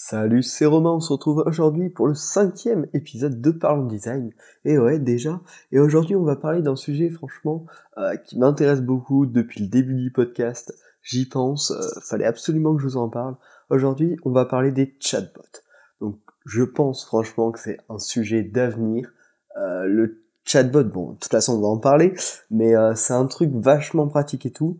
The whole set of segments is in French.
Salut, c'est Romain, on se retrouve aujourd'hui pour le cinquième épisode de Parlons Design. Et ouais, déjà. Et aujourd'hui, on va parler d'un sujet, franchement, euh, qui m'intéresse beaucoup depuis le début du podcast. J'y pense, euh, fallait absolument que je vous en parle. Aujourd'hui, on va parler des chatbots. Donc, je pense franchement que c'est un sujet d'avenir. Euh, le chatbot, bon, de toute façon, on va en parler, mais c'est un truc vachement pratique et tout.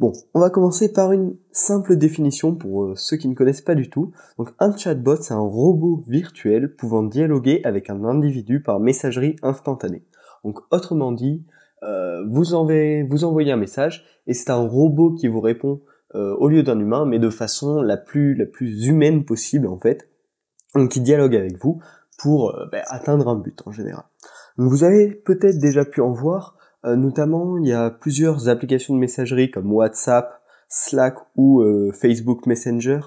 Bon, on va commencer par une simple définition pour euh, ceux qui ne connaissent pas du tout. Donc un chatbot, c'est un robot virtuel pouvant dialoguer avec un individu par messagerie instantanée. Donc autrement dit, euh, vous, envoyez, un message et c'est un robot qui vous répond euh, au lieu d'un humain, mais de façon la plus, la plus humaine possible en fait. Donc qui dialogue avec vous pour ben, atteindre un but en général. Donc vous avez peut-être déjà pu en voir notamment, il y a plusieurs applications de messagerie comme WhatsApp, Slack ou euh, Facebook Messenger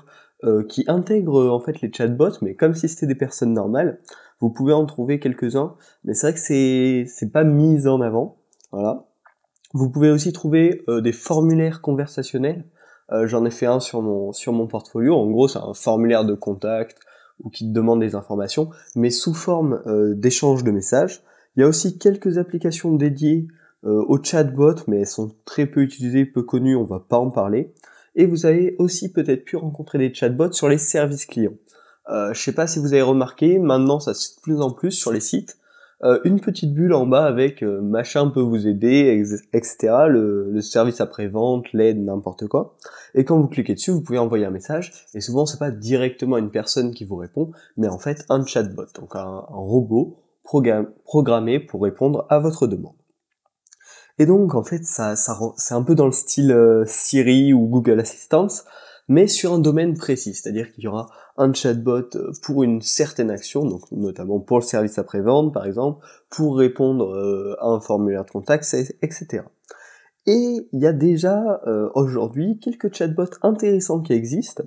euh, qui intègrent en fait les chatbots, mais comme si c'était des personnes normales. Vous pouvez en trouver quelques-uns, mais c'est vrai que c'est c'est pas mis en avant. Voilà. Vous pouvez aussi trouver des formulaires conversationnels. J'en ai fait un sur mon sur mon portfolio. En gros, c'est un formulaire de contact ou qui demande des informations, mais sous forme d'échange de messages. Il y a aussi quelques applications dédiées euh, au chatbot, mais elles sont très peu utilisées, peu connues, on va pas en parler. Et vous avez aussi peut-être pu rencontrer des chatbots sur les services clients. Euh, je sais pas si vous avez remarqué, maintenant ça se fait de plus en plus sur les sites. Euh, une petite bulle en bas avec euh, machin peut vous aider, etc. Le, le service après-vente, l'aide, n'importe quoi. Et quand vous cliquez dessus, vous pouvez envoyer un message. Et souvent, c'est pas directement une personne qui vous répond, mais en fait un chatbot, donc un robot programmé pour répondre à votre demande. Et donc en fait ça, ça c'est un peu dans le style euh, Siri ou Google Assistant, mais sur un domaine précis, c'est-à-dire qu'il y aura un chatbot euh, pour une certaine action, donc notamment pour le service après-vente par exemple, pour répondre euh, à un formulaire de contact, etc. Et il y a déjà aujourd'hui quelques chatbots intéressants qui existent.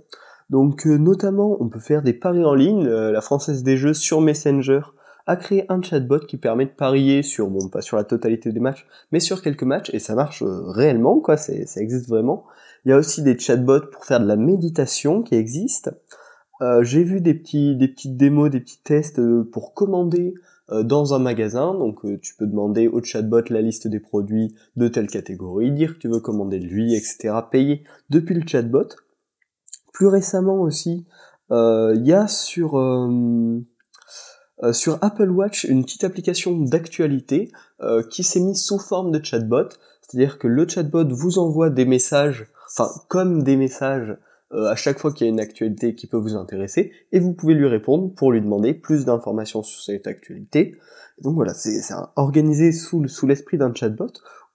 Donc notamment on peut faire des paris en ligne, la française des jeux sur Messenger a créé un chatbot qui permet de parier sur, bon, pas sur la totalité des matchs, mais sur quelques matchs, et ça marche euh, réellement, quoi, ça existe vraiment. Il y a aussi des chatbots pour faire de la méditation qui existent. Euh, j'ai vu des petits, des petites démos, des petits tests euh, pour commander dans un magasin. Donc tu peux demander au chatbot la liste des produits de telle catégorie, dire que tu veux commander de lui, etc. Payer depuis le chatbot. Plus récemment aussi, il y a sur euh, sur Apple Watch une petite application d'actualité euh, qui s'est mise sous forme de chatbot, c'est-à-dire que le chatbot vous envoie des messages, enfin comme des messages euh, à chaque fois qu'il y a une actualité qui peut vous intéresser, et vous pouvez lui répondre pour lui demander plus d'informations sur cette actualité. donc voilà, c'est organisé sous, sous l'esprit d'un chatbot.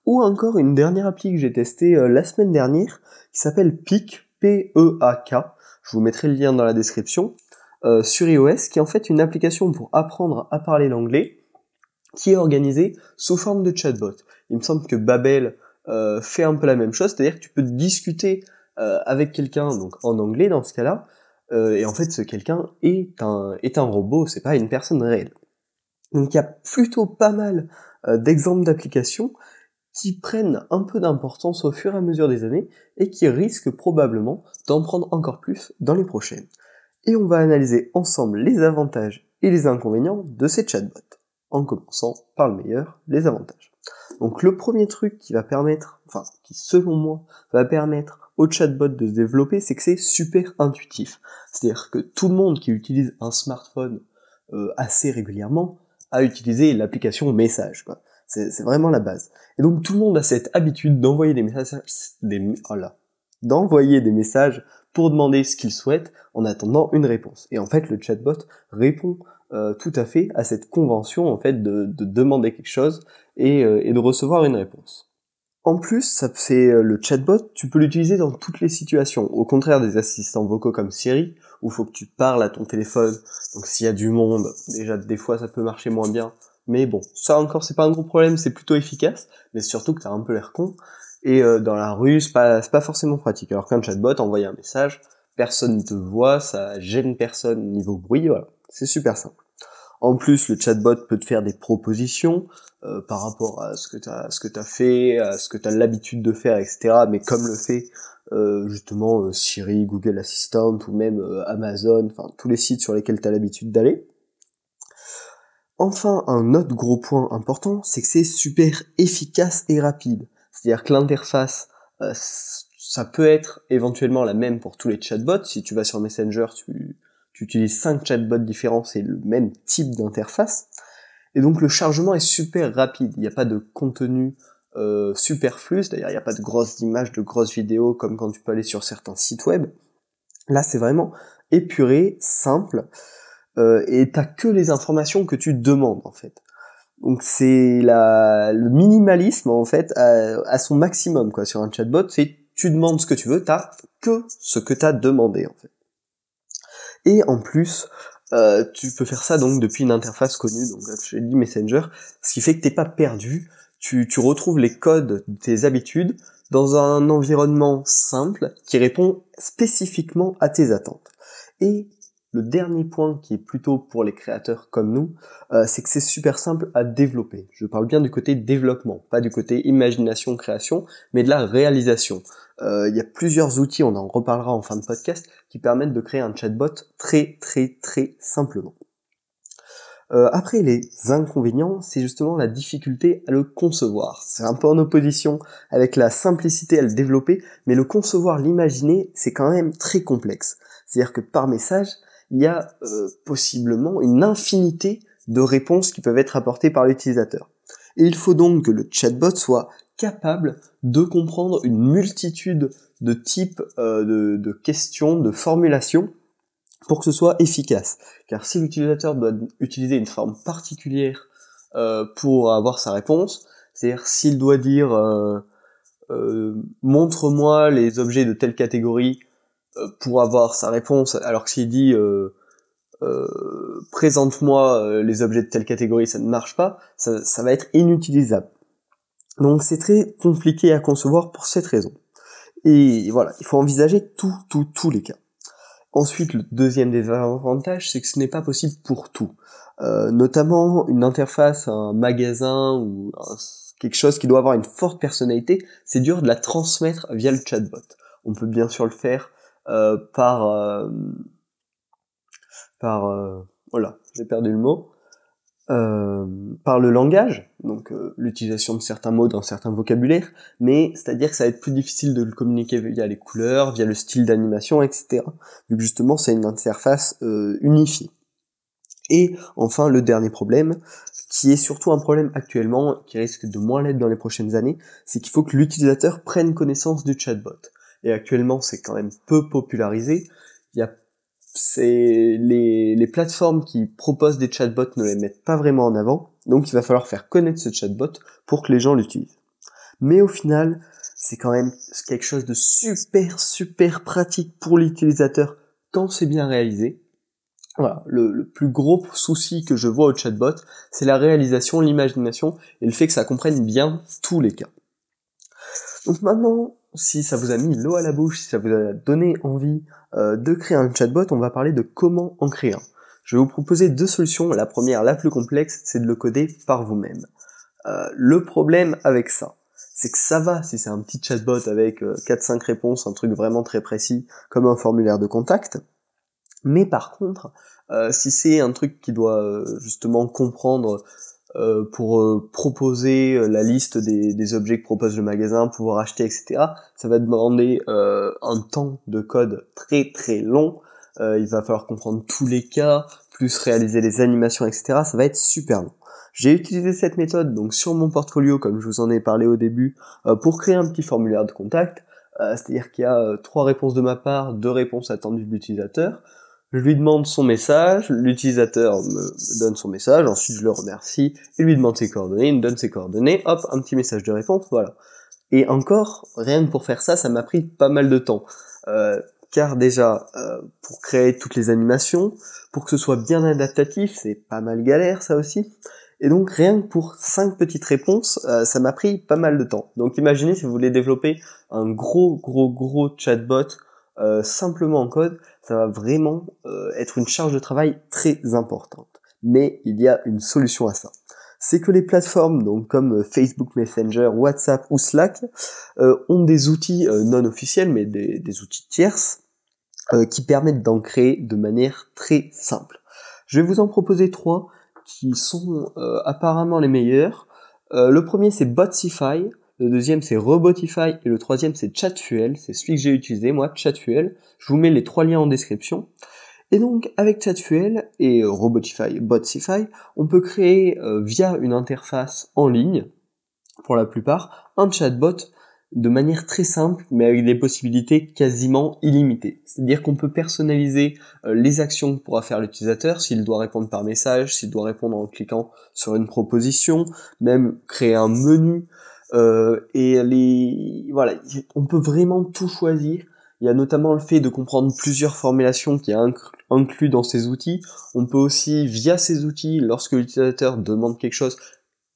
Ou encore une dernière appli que j'ai testée la semaine dernière, qui s'appelle PEAK, P-E-A-K. Je vous mettrai le lien dans la description. Euh, sur iOS, qui est en fait une application pour apprendre à parler l'anglais, qui est organisée sous forme de chatbot. Il me semble que Babel euh, fait un peu la même chose, c'est-à-dire que tu peux discuter euh, avec quelqu'un donc en anglais dans ce cas-là, et en fait ce quelqu'un est un est un robot, c'est pas une personne réelle. Donc il y a plutôt pas mal d'exemples d'applications qui prennent un peu d'importance au fur et à mesure des années et qui risquent probablement d'en prendre encore plus dans les prochaines et on va analyser ensemble les avantages et les inconvénients de ces chatbots, en commençant par le meilleur, les avantages. Donc le premier truc qui va permettre, enfin qui selon moi va permettre au chatbot de se développer, c'est que c'est super intuitif. C'est-à-dire que tout le monde qui utilise un smartphone euh, assez régulièrement a utilisé l'application message. C'est vraiment la base. Et donc tout le monde a cette habitude d'envoyer des messages, des, oh d'envoyer des messages pour demander ce qu'il souhaite en attendant une réponse. Et en fait, le chatbot répond euh, tout à fait à cette convention en fait de, demander quelque chose euh, et, de recevoir une réponse. En plus, c'est euh, le chatbot, tu peux l'utiliser dans toutes les situations. Au contraire des assistants vocaux comme Siri, où faut que tu parles à ton téléphone. Donc s'il y a du monde, déjà des fois ça peut marcher moins bien. Mais bon, ça encore c'est pas un gros problème, c'est plutôt efficace. Mais surtout que t'as un peu l'air con. Et euh, dans la rue, c'est pas, pas forcément pratique. Alors qu'un chatbot, envoyer un message, personne ne te voit, ça gêne personne niveau bruit, voilà. C'est super simple. En plus, le chatbot peut te faire des propositions euh, par rapport à ce que tu as, ce que as fait, à ce que tu as l'habitude de faire, etc. Mais comme le fait euh, justement euh, Siri, Google Assistant ou même Amazon, enfin tous les sites sur lesquels tu as l'habitude d'aller. Enfin, un autre gros point important, c'est que c'est super efficace et rapide. C'est-à-dire que l'interface, ça peut être éventuellement la même pour tous les chatbots. Si tu vas sur Messenger, tu, tu utilises cinq chatbots différents, c'est le même type d'interface. Et donc le chargement est super rapide, il n'y a pas de contenu euh, superflu, c'est-à-dire il n'y a pas de grosses images, de grosses vidéos comme quand tu peux aller sur certains sites web. Là c'est vraiment épuré, simple, euh, et t'as que les informations que tu demandes en fait. Donc c'est la le minimalisme en fait à, son maximum quoi sur un chatbot, c'est tu demandes ce que tu veux, t'as que ce que t'as demandé en fait. Et en plus, euh, tu peux faire ça donc depuis une interface connue, donc je dit Messenger, ce qui fait que t'es pas perdu, tu, tu retrouves les codes de tes habitudes dans un environnement simple qui répond spécifiquement à tes attentes. Et le dernier point qui est plutôt pour les créateurs comme nous, euh, c'est que c'est super simple à développer. Je parle bien du côté développement, pas du côté imagination, création, mais de la réalisation. Euh, il y a plusieurs outils, on en reparlera en fin de podcast, qui permettent de créer un chatbot très très très simplement. Euh, après, les inconvénients, c'est justement la difficulté à le concevoir. C'est un peu en opposition avec la simplicité à le développer, mais le concevoir, l'imaginer, c'est quand même très complexe. C'est-à-dire que par message, il y a euh, possiblement une infinité de réponses qui peuvent être apportées par l'utilisateur. Il faut donc que le chatbot soit capable de comprendre une multitude de types euh, de, questions, de formulations, pour que ce soit efficace. Car si l'utilisateur doit utiliser une forme particulière euh, pour avoir sa réponse, c'est-à-dire s'il doit dire montre-moi les objets de telle catégorie pour avoir sa réponse, alors que s'il dit euh, euh, présente-moi les objets de telle catégorie, ça ne marche pas, ça, va être inutilisable. Donc c'est très compliqué à concevoir pour cette raison. Et voilà, il faut envisager tout, tout, tous les cas. Ensuite, le deuxième désavantage, c'est que ce n'est pas possible pour tout. Euh, notamment une interface, un magasin ou quelque chose qui doit avoir une forte personnalité, c'est dur de la transmettre via le chatbot. On peut bien sûr le faire euh, par euh, par euh, voilà, j'ai perdu le mot. par le langage, donc l'utilisation de certains mots dans certains vocabulaires, mais c'est-à-dire que ça va être plus difficile de le communiquer via les couleurs, via le style d'animation, etc. Vu que justement c'est une interface unifiée. Et enfin le dernier problème, qui est surtout un problème actuellement, qui risque de moins l'être dans les prochaines années, c'est qu'il faut que l'utilisateur prenne connaissance du chatbot et actuellement c'est quand même peu popularisé. Il y a c'est les, les plateformes qui proposent des chatbots ne les mettent pas vraiment en avant, donc il va falloir faire connaître ce chatbot pour que les gens l'utilisent. Mais au final, c'est quand même quelque chose de super super pratique pour l'utilisateur quand c'est bien réalisé. Voilà, le, le, plus gros souci que je vois au chatbot, c'est la réalisation, l'imagination et le fait que ça comprenne bien tous les cas. Donc maintenant, si ça vous a mis l'eau à la bouche, si ça vous a donné envie euh, de créer un chatbot, on va parler de comment en créer un. Je vais vous proposer deux solutions. La première, la plus complexe, c'est de le coder par vous-même. Euh, le problème avec ça, c'est que ça va si c'est un petit chatbot avec 4-5 euh, réponses, un truc vraiment très précis, comme un formulaire de contact. Mais par contre, si c'est un truc qui doit justement comprendre euh, pour euh, proposer euh, la liste des, des, objets que propose le magasin, pouvoir acheter, etc. Ça va demander un temps de code très très long. il va falloir comprendre tous les cas, plus réaliser les animations, etc. Ça va être super long. J'ai utilisé cette méthode donc sur mon portfolio, comme je vous en ai parlé au début, pour créer un petit formulaire de contact. C'est-à-dire qu'il y a trois réponses de ma part, deux réponses attendues de l'utilisateur je lui demande son message, l'utilisateur me donne son message, ensuite je le remercie, il lui demande ses coordonnées, il me donne ses coordonnées, hop, un petit message de réponse, voilà. Et encore, rien que pour faire ça, ça m'a pris pas mal de temps. Euh, car déjà, euh, pour créer toutes les animations, pour que ce soit bien adaptatif, c'est pas mal galère ça aussi. Et donc rien que pour cinq petites réponses, euh, ça m'a pris pas mal de temps. Donc imaginez si vous voulez développer un gros gros gros chatbot simplement en code, ça va vraiment euh, être une charge de travail très importante. mais il y a une solution à ça. C'est que les plateformes, donc comme Facebook Messenger, WhatsApp ou Slack, ont des outils non officiels, mais des, des outils tierces, qui permettent d'en créer de manière très simple. Je vais vous en proposer trois qui sont apparemment les meilleurs. le premier c'est Botify, le deuxième c'est Robotify et le troisième c'est Chatfuel, c'est celui que j'ai utilisé moi, Chatfuel. Je vous mets les trois liens en description. Et donc avec Chatfuel et euh, Robotify, Botify, on peut créer euh, via une interface en ligne, pour la plupart, un chatbot de manière très simple, mais avec des possibilités quasiment illimitées. C'est-à-dire qu'on peut personnaliser euh, les actions que pourra faire l'utilisateur, s'il doit répondre par message, s'il doit répondre en cliquant sur une proposition, même créer un menu, euh, et les voilà, on peut vraiment tout choisir. Il y a notamment le fait de comprendre plusieurs formulations qui est inclus dans ces outils. On peut aussi, via ces outils, lorsque l'utilisateur demande quelque chose,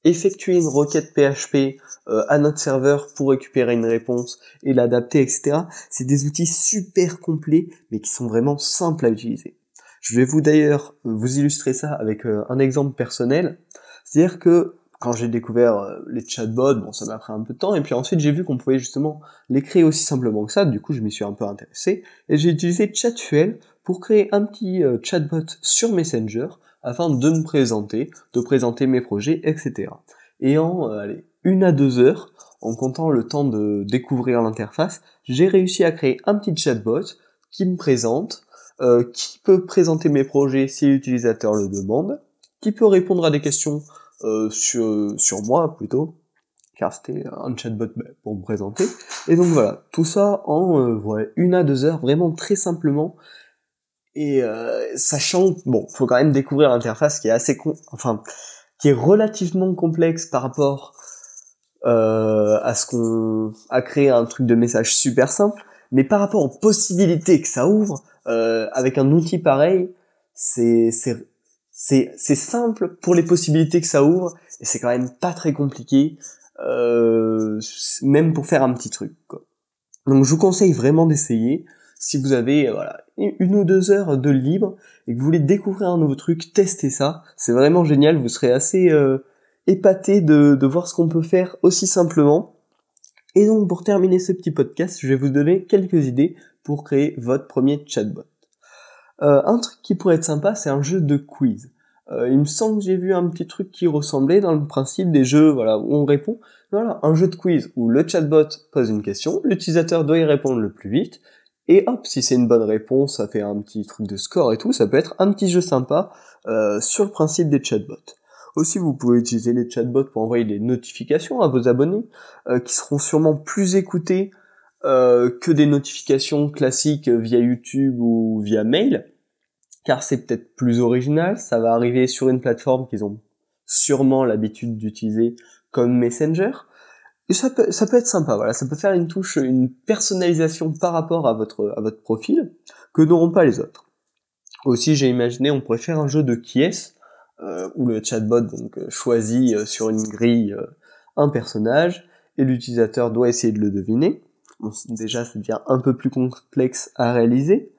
effectuer une requête PHP euh, à notre serveur pour récupérer une réponse et l'adapter, etc. C'est des outils super complets, mais qui sont vraiment simples à utiliser. Je vais vous d'ailleurs vous illustrer ça avec euh, un exemple personnel. C'est-à-dire que quand j'ai découvert euh, les chatbots, bon, ça m'a pris un peu de temps, et puis ensuite j'ai vu qu'on pouvait justement les créer aussi simplement que ça, du coup je m'y suis un peu intéressé, et j'ai utilisé Chatfuel pour créer un petit euh, chatbot sur Messenger, afin de me présenter, de présenter mes projets, etc. Et en euh, une à deux heures, en comptant le temps de découvrir l'interface, j'ai réussi à créer un petit chatbot qui me présente, qui peut présenter mes projets si l'utilisateur le demande, qui peut répondre à des questions euh, sur, sur moi plutôt, car c'était un chatbot pour me présenter. Et donc voilà, tout ça en euh, une à deux heures, vraiment très simplement. Et euh, sachant, bon, faut quand même découvrir l'interface qui est assez, con enfin, qui est relativement complexe par rapport euh, à ce qu'on a créé un truc de message super simple, mais par rapport aux possibilités que ça ouvre, euh, avec un outil pareil, c'est c'est simple pour les possibilités que ça ouvre et c'est quand même pas très compliqué euh, même pour faire un petit truc donc je vous conseille vraiment d'essayer. Si vous avez voilà une ou deux heures de libre et que vous voulez découvrir un nouveau truc testez ça. C'est vraiment génial. Vous serez assez euh, épaté de voir ce qu'on peut faire aussi simplement. Et donc pour terminer ce petit podcast je vais vous donner quelques idées pour créer votre premier chatbot euh, un truc qui pourrait être sympa, c'est un jeu de quiz. Euh, il me semble que j'ai vu un petit truc qui ressemblait dans le principe des jeux voilà, où on répond. Voilà, un jeu de quiz où le chatbot pose une question, l'utilisateur doit y répondre le plus vite, et hop, si c'est une bonne réponse, ça fait un petit truc de score et tout, ça peut être un petit jeu sympa euh, sur le principe des chatbots. Aussi, vous pouvez utiliser les chatbots pour envoyer des notifications à vos abonnés, qui seront sûrement plus écoutés euh, que des notifications classiques via YouTube ou via mail, car c'est peut-être plus original, ça va arriver sur une plateforme qu'ils ont sûrement l'habitude d'utiliser comme Messenger, et ça peut, ça peut être sympa, voilà, ça peut faire une touche, une personnalisation par rapport à votre, à votre profil, que n'auront pas les autres. Aussi, j'ai imaginé, on pourrait faire un jeu de qui est, euh, où le chatbot donc choisit euh, sur une grille un personnage, et l'utilisateur doit essayer de le deviner déjà ça devient un peu plus complexe à réaliser.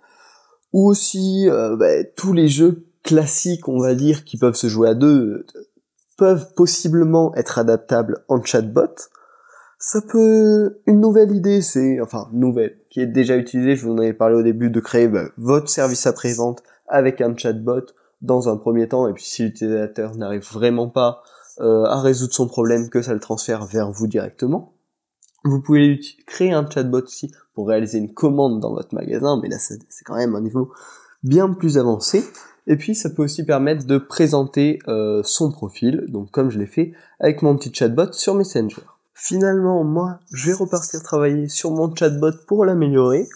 Ou aussi euh, bah, tous les jeux classiques, on va dire, qui peuvent se jouer à deux, peuvent possiblement être adaptables en chatbot. Ça peut... Une nouvelle idée, c'est... Enfin, nouvelle, qui est déjà utilisée, je vous en avais parlé au début, de créer bah, votre service après-vente avec un chatbot dans un premier temps, et puis si l'utilisateur n'arrive vraiment pas euh, à résoudre son problème, que ça le transfère vers vous directement. Vous pouvez créer un chatbot aussi pour réaliser une commande dans votre magasin, mais là c'est quand même un niveau bien plus avancé. Et puis ça peut aussi permettre de présenter euh, son profil, donc comme je l'ai fait avec mon petit chatbot sur Messenger. Finalement, moi, je vais repartir travailler sur mon chatbot pour l'améliorer.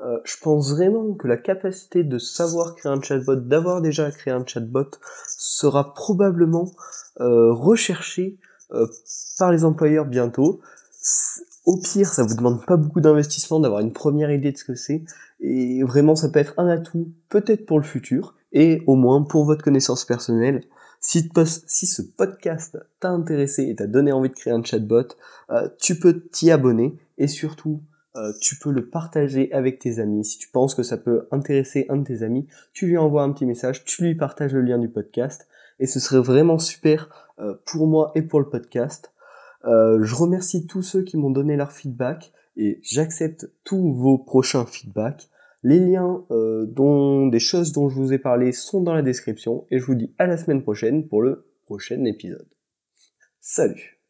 Euh, je pense vraiment que la capacité de savoir créer un chatbot, d'avoir déjà créé un chatbot, sera probablement euh, recherchée par les employeurs bientôt au pire, ça vous demande pas beaucoup d'investissement d'avoir une première idée de ce que c'est, et vraiment ça peut être un atout, peut-être pour le futur, et au moins pour votre connaissance personnelle. Si, ce podcast t'a intéressé et t'a donné envie de créer un chatbot, euh, tu peux t'y abonner, et surtout, euh, tu peux le partager avec tes amis. Si tu penses que ça peut intéresser un de tes amis, tu lui envoies un petit message, tu lui partages le lien du podcast, et ce serait vraiment super euh, pour moi et pour le podcast. Euh, je remercie tous ceux qui m'ont donné leur feedback et j'accepte tous vos prochains feedbacks. Les liens dont des choses dont je vous ai parlé sont dans la description et je vous dis à la semaine prochaine pour le prochain épisode. Salut